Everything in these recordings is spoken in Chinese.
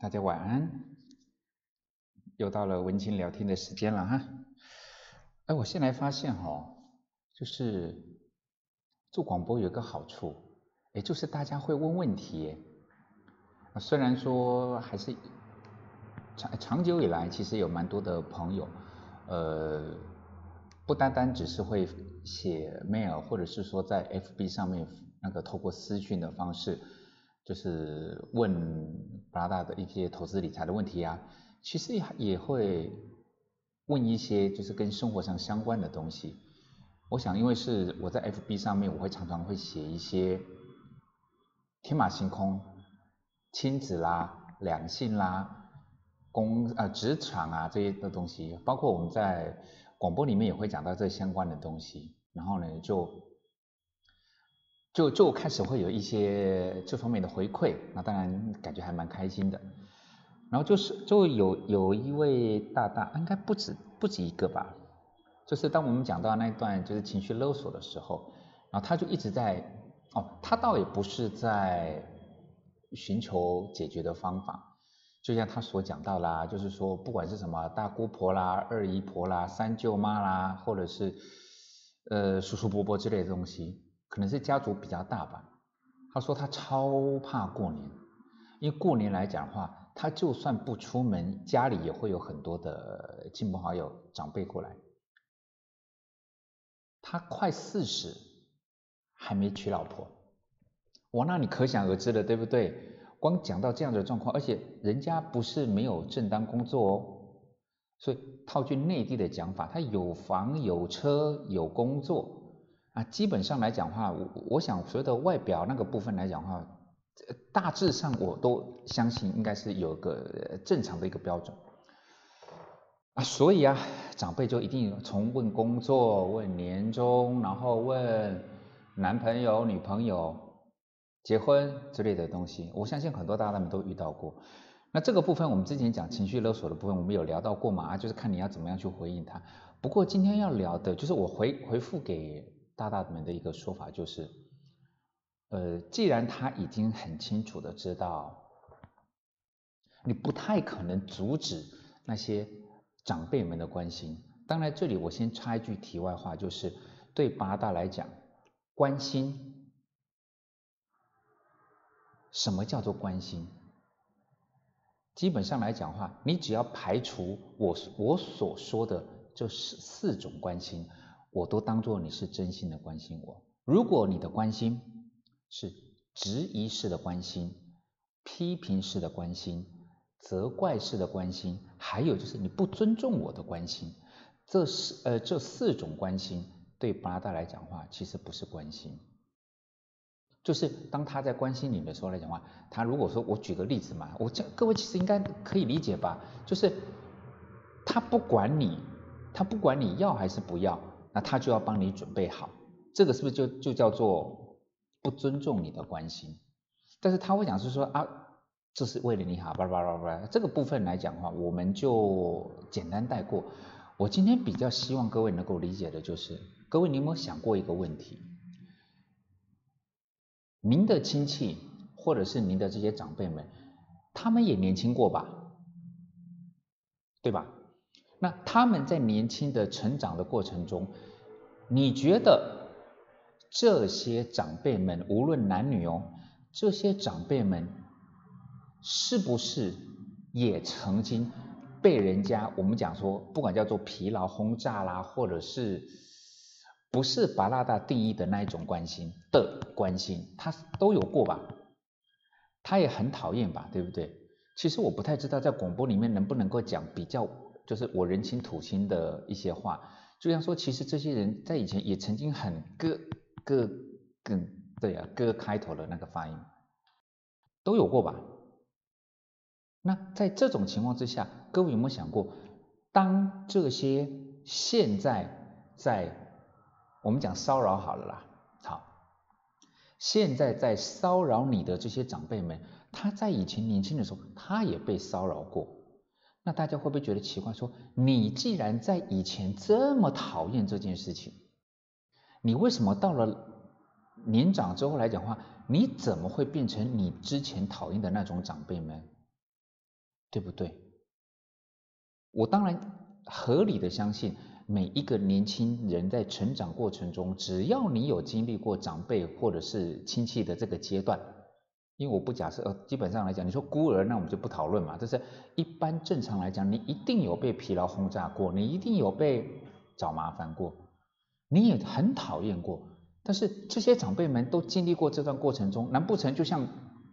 大家晚安，又到了文情聊天的时间了哈。哎，我现在发现哈，就是做广播有一个好处，也就是大家会问问题。虽然说还是长长久以来，其实有蛮多的朋友，呃，不单单只是会写 mail，或者是说在 FB 上面那个透过私讯的方式，就是问八大的一些投资理财的问题啊，其实也也会。问一些就是跟生活上相关的东西，我想因为是我在 FB 上面，我会常常会写一些天马行空、亲子啦、两性啦、工啊职场啊这些的东西，包括我们在广播里面也会讲到这相关的东西，然后呢就就就开始会有一些这方面的回馈，那当然感觉还蛮开心的。然后就是就有有一位大大，应该不止不止一个吧，就是当我们讲到那段就是情绪勒索的时候，然后他就一直在哦，他倒也不是在寻求解决的方法，就像他所讲到啦，就是说不管是什么大姑婆啦、二姨婆啦、三舅妈啦，或者是呃叔叔伯伯之类的东西，可能是家族比较大吧。他说他超怕过年，因为过年来讲的话。他就算不出门，家里也会有很多的亲朋好友、长辈过来。他快四十，还没娶老婆，我，那你可想而知了，对不对？光讲到这样的状况，而且人家不是没有正当工作哦，所以套句内地的讲法，他有房有车有工作啊，基本上来讲话，我我想所有的外表那个部分来讲话。大致上我都相信应该是有个正常的一个标准啊，所以啊，长辈就一定从问工作、问年终，然后问男朋友、女朋友、结婚之类的东西，我相信很多大大们都遇到过。那这个部分我们之前讲情绪勒索的部分，我们有聊到过嘛？啊就是看你要怎么样去回应他。不过今天要聊的就是我回回复给大大们的一个说法，就是。呃，既然他已经很清楚的知道，你不太可能阻止那些长辈们的关心。当然，这里我先插一句题外话，就是对八大来讲，关心，什么叫做关心？基本上来讲话，你只要排除我我所说的这四四种关心，我都当做你是真心的关心我。如果你的关心，是质疑式的关心、批评式的关心、责怪式的关心，还有就是你不尊重我的关心。这四呃这四种关心对八大来讲话，其实不是关心。就是当他在关心你的时候来讲话，他如果说我举个例子嘛，我这各位其实应该可以理解吧？就是他不管你，他不管你要还是不要，那他就要帮你准备好。这个是不是就就叫做？不尊重你的关心，但是他会讲是说啊，这是为了你好，叭叭叭叭，这个部分来讲的话，我们就简单带过。我今天比较希望各位能够理解的就是，各位你有没有想过一个问题？您的亲戚或者是您的这些长辈们，他们也年轻过吧？对吧？那他们在年轻的成长的过程中，你觉得？这些长辈们，无论男女哦，这些长辈们是不是也曾经被人家我们讲说，不管叫做疲劳轰炸啦，或者是不是巴拉达定义的那一种关心的关心，他都有过吧？他也很讨厌吧，对不对？其实我不太知道在广播里面能不能够讲比较，就是我人情土亲的一些话，就像说，其实这些人在以前也曾经很割。各更对啊，各开头的那个发音都有过吧？那在这种情况之下，各位有没有想过，当这些现在在我们讲骚扰好了啦，好，现在在骚扰你的这些长辈们，他在以前年轻的时候，他也被骚扰过。那大家会不会觉得奇怪？说你既然在以前这么讨厌这件事情？你为什么到了年长之后来讲话，你怎么会变成你之前讨厌的那种长辈们？对不对？我当然合理的相信，每一个年轻人在成长过程中，只要你有经历过长辈或者是亲戚的这个阶段，因为我不假设，呃，基本上来讲，你说孤儿，那我们就不讨论嘛。但是一般正常来讲，你一定有被疲劳轰炸过，你一定有被找麻烦过，你也很讨厌过。但是这些长辈们都经历过这段过程中，难不成就像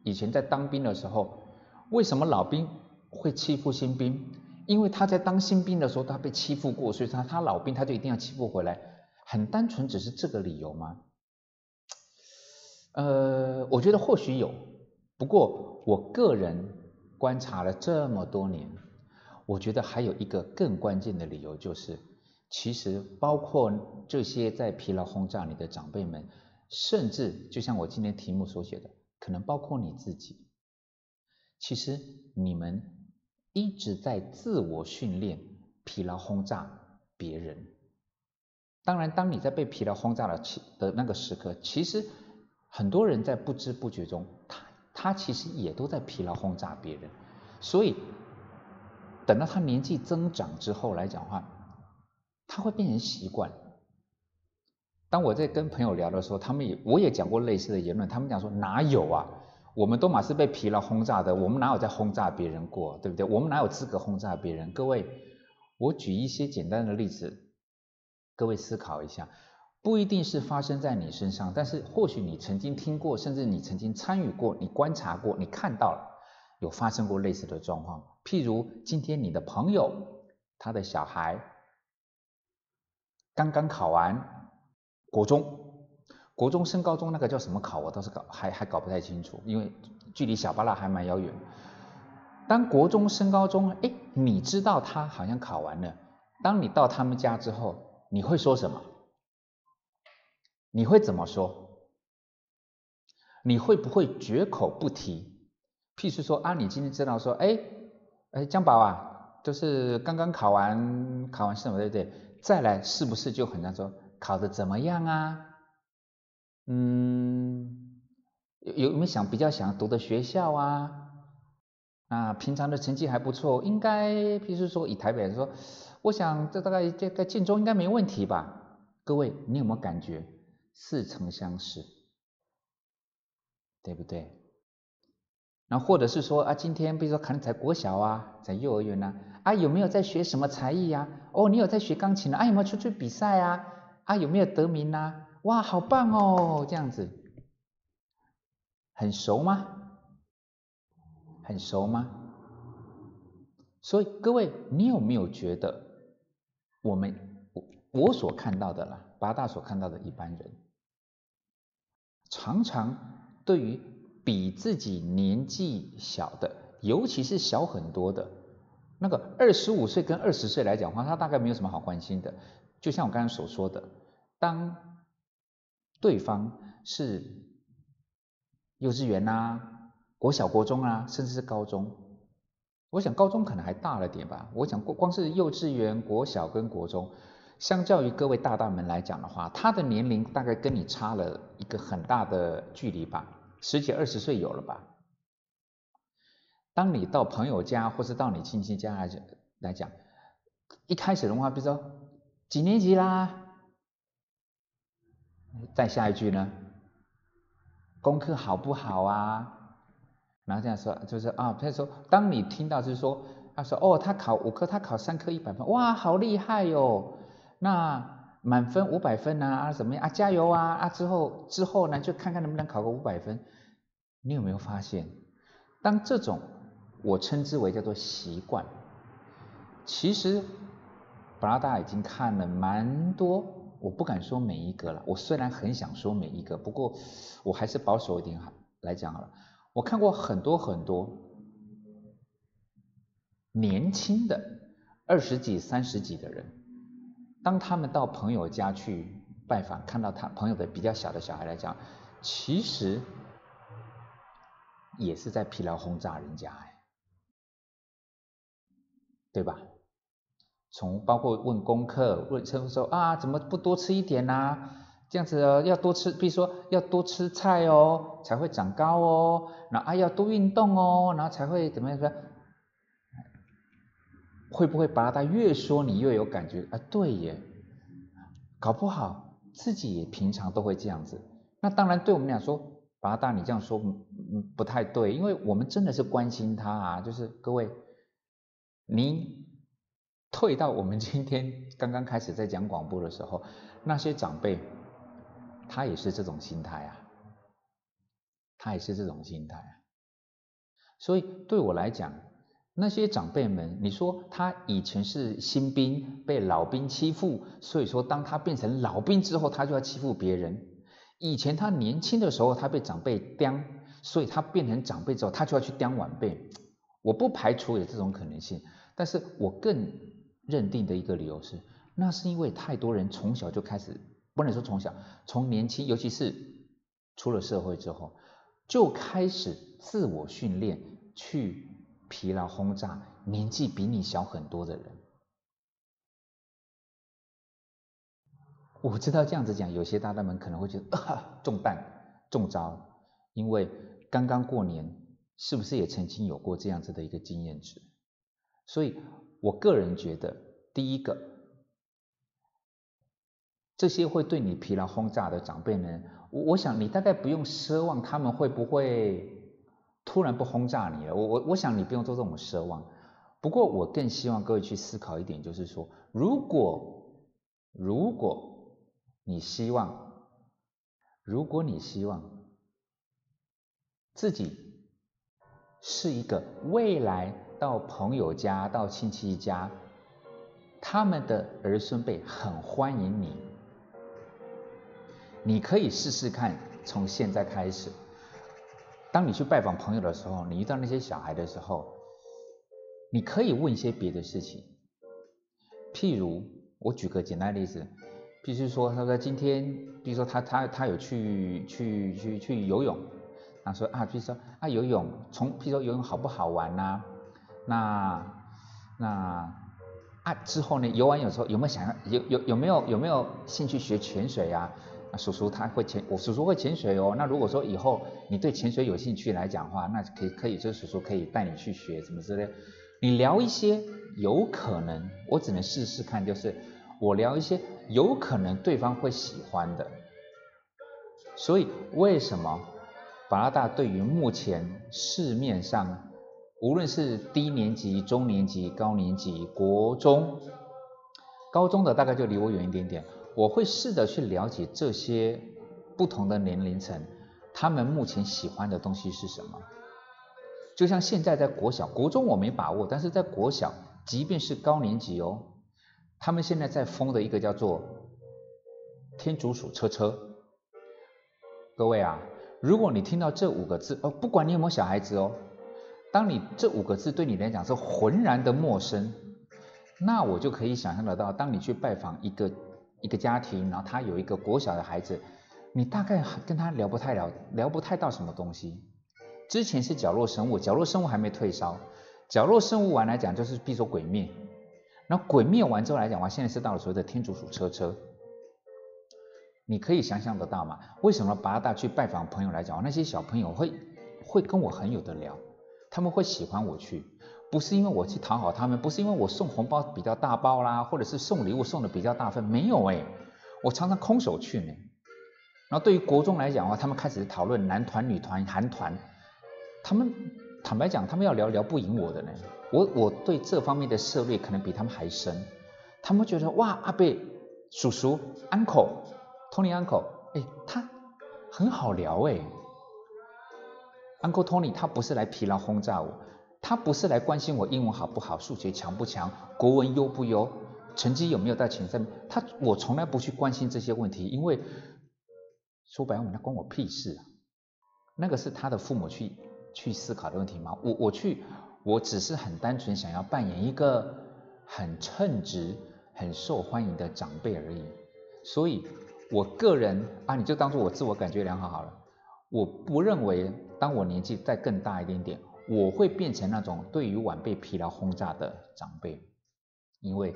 以前在当兵的时候，为什么老兵？会欺负新兵，因为他在当新兵的时候他被欺负过，所以他他老兵他就一定要欺负回来，很单纯只是这个理由吗？呃，我觉得或许有，不过我个人观察了这么多年，我觉得还有一个更关键的理由就是，其实包括这些在疲劳轰炸你的长辈们，甚至就像我今天题目所写的，可能包括你自己，其实你们。一直在自我训练，疲劳轰炸别人。当然，当你在被疲劳轰炸的其的那个时刻，其实很多人在不知不觉中，他他其实也都在疲劳轰炸别人。所以，等到他年纪增长之后来讲话，他会变成习惯。当我在跟朋友聊的时候，他们也我也讲过类似的言论，他们讲说哪有啊？我们都马是被疲劳轰炸的，我们哪有在轰炸别人过，对不对？我们哪有资格轰炸别人？各位，我举一些简单的例子，各位思考一下，不一定是发生在你身上，但是或许你曾经听过，甚至你曾经参与过，你观察过，你看到了有发生过类似的状况。譬如今天你的朋友，他的小孩刚刚考完国中。国中升高中那个叫什么考，我倒是搞还还搞不太清楚，因为距离小巴拉还蛮遥远。当国中升高中，哎，你知道他好像考完了。当你到他们家之后，你会说什么？你会怎么说？你会不会绝口不提？譬如说啊，你今天知道说，哎哎，江宝啊，就是刚刚考完考完试嘛对不对？再来是不是就很难说考的怎么样啊？嗯，有有没有想比较想读的学校啊？啊，平常的成绩还不错，应该，譬如说以台北来说，我想这大概在在晋中应该没问题吧？各位，你有没有感觉似曾相识？对不对？那或者是说啊，今天比如说可能在国小啊，在幼儿园呢，啊有没有在学什么才艺呀？哦，你有在学钢琴啊？有没有出去比赛啊？啊有没有得名啊？哇，好棒哦！这样子很熟吗？很熟吗？所以各位，你有没有觉得我们我我所看到的啦，八大所看到的一般人，常常对于比自己年纪小的，尤其是小很多的，那个二十五岁跟二十岁来讲话，他大概没有什么好关心的。就像我刚刚所说的，当对方是幼稚园呐、国小、国中啊，甚至是高中。我想高中可能还大了点吧。我想光光是幼稚园、国小跟国中，相较于各位大大们来讲的话，他的年龄大概跟你差了一个很大的距离吧，十几二十岁有了吧。当你到朋友家或是到你亲戚家来讲来讲，一开始的话，比如说几年级啦？再下一句呢？功课好不好啊？然后这样说，就是啊，他说，当你听到就是说，他说哦，他考五科，他考三科一百分，哇，好厉害哟！那满分五百分啊，啊怎么样啊？加油啊！啊之后之后呢，就看看能不能考个五百分。你有没有发现，当这种我称之为叫做习惯，其实布拉达已经看了蛮多。我不敢说每一个了，我虽然很想说每一个，不过我还是保守一点哈来讲好了。我看过很多很多年轻的二十几、三十几的人，当他们到朋友家去拜访，看到他朋友的比较小的小孩来讲，其实也是在疲劳轰炸人家哎，对吧？从包括问功课，问说说啊，怎么不多吃一点呐？这样子哦，要多吃，比如说要多吃菜哦，才会长高哦。那啊要多运动哦，然后才会怎么样？会不会把他越说你越有感觉啊？对耶，搞不好自己也平常都会这样子。那当然对我们俩说，八大你这样说嗯不太对，因为我们真的是关心他啊。就是各位，您退到我们今天刚刚开始在讲广播的时候，那些长辈。他也是这种心态啊，他也是这种心态啊，所以对我来讲，那些长辈们，你说他以前是新兵，被老兵欺负，所以说当他变成老兵之后，他就要欺负别人。以前他年轻的时候，他被长辈刁，所以他变成长辈之后，他就要去刁晚辈。我不排除有这种可能性，但是我更认定的一个理由是，那是因为太多人从小就开始。不能说从小，从年轻，尤其是出了社会之后，就开始自我训练，去疲劳轰炸年纪比你小很多的人。我知道这样子讲，有些大大们可能会觉得啊中弹中招，因为刚刚过年，是不是也曾经有过这样子的一个经验值？所以我个人觉得，第一个。这些会对你疲劳轰炸的长辈们，我我想你大概不用奢望他们会不会突然不轰炸你了。我我我想你不用做这种奢望。不过我更希望各位去思考一点，就是说，如果如果你希望，如果你希望自己是一个未来到朋友家、到亲戚家，他们的儿孙辈很欢迎你。你可以试试看，从现在开始，当你去拜访朋友的时候，你遇到那些小孩的时候，你可以问一些别的事情。譬如，我举个简单例子，譬如说，他说今天，比如说他他他有去去去去游泳，他说啊，比如说啊游泳，从譬如说游泳好不好玩呐？那那啊之后呢，游完有时候有没有想要有有有没有有没有兴趣学潜水呀？叔叔他会潜，我叔叔会潜水哦。那如果说以后你对潜水有兴趣来讲话，那可以可以，就是叔叔可以带你去学什么之类。你聊一些有可能，我只能试试看，就是我聊一些有可能对方会喜欢的。所以为什么巴拉大对于目前市面上，无论是低年级、中年级、高年级、国中、高中的，大概就离我远一点点。我会试着去了解这些不同的年龄层，他们目前喜欢的东西是什么。就像现在在国小、国中我没把握，但是在国小，即便是高年级哦，他们现在在封的一个叫做“天竺鼠车车”。各位啊，如果你听到这五个字哦，不管你有没有小孩子哦，当你这五个字对你来讲是浑然的陌生，那我就可以想象得到，当你去拜访一个。一个家庭，然后他有一个国小的孩子，你大概跟他聊不太了，聊不太到什么东西。之前是角落生物，角落生物还没退烧，角落生物完来讲就是比如说鬼灭，然后鬼灭完之后来讲话，现在是到了所谓的天竺鼠车车。你可以想象得到吗？为什么八大去拜访朋友来讲，那些小朋友会会跟我很有的聊，他们会喜欢我去。不是因为我去讨好他们，不是因为我送红包比较大包啦，或者是送礼物送的比较大份，没有哎，我常常空手去呢。然后对于国中来讲的话，他们开始讨论男团、女团、韩团，他们坦白讲，他们要聊聊不赢我的呢。我我对这方面的涉猎可能比他们还深。他们觉得哇，阿贝叔叔、uncle，Tony uncle，哎，他很好聊哎，uncle Tony 他不是来疲劳轰炸我。他不是来关心我英文好不好，数学强不强，国文优不优，成绩有没有在前三。他我从来不去关心这些问题，因为说白了，那关我屁事啊！那个是他的父母去去思考的问题吗？我我去，我只是很单纯想要扮演一个很称职、很受欢迎的长辈而已。所以，我个人啊，你就当做我自我感觉良好好了。我不认为，当我年纪再更大一点点。我会变成那种对于晚辈疲劳轰炸的长辈，因为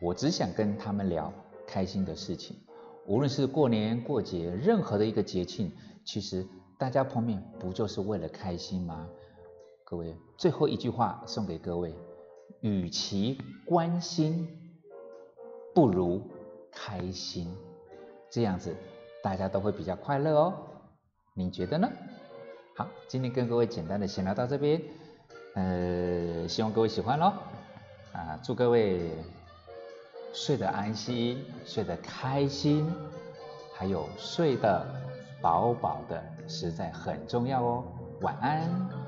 我只想跟他们聊开心的事情，无论是过年过节，任何的一个节庆，其实大家碰面不就是为了开心吗？各位，最后一句话送给各位：与其关心，不如开心。这样子大家都会比较快乐哦。你觉得呢？好，今天跟各位简单的闲聊到这边，呃，希望各位喜欢咯。啊，祝各位睡得安心，睡得开心，还有睡得饱饱的，实在很重要哦。晚安。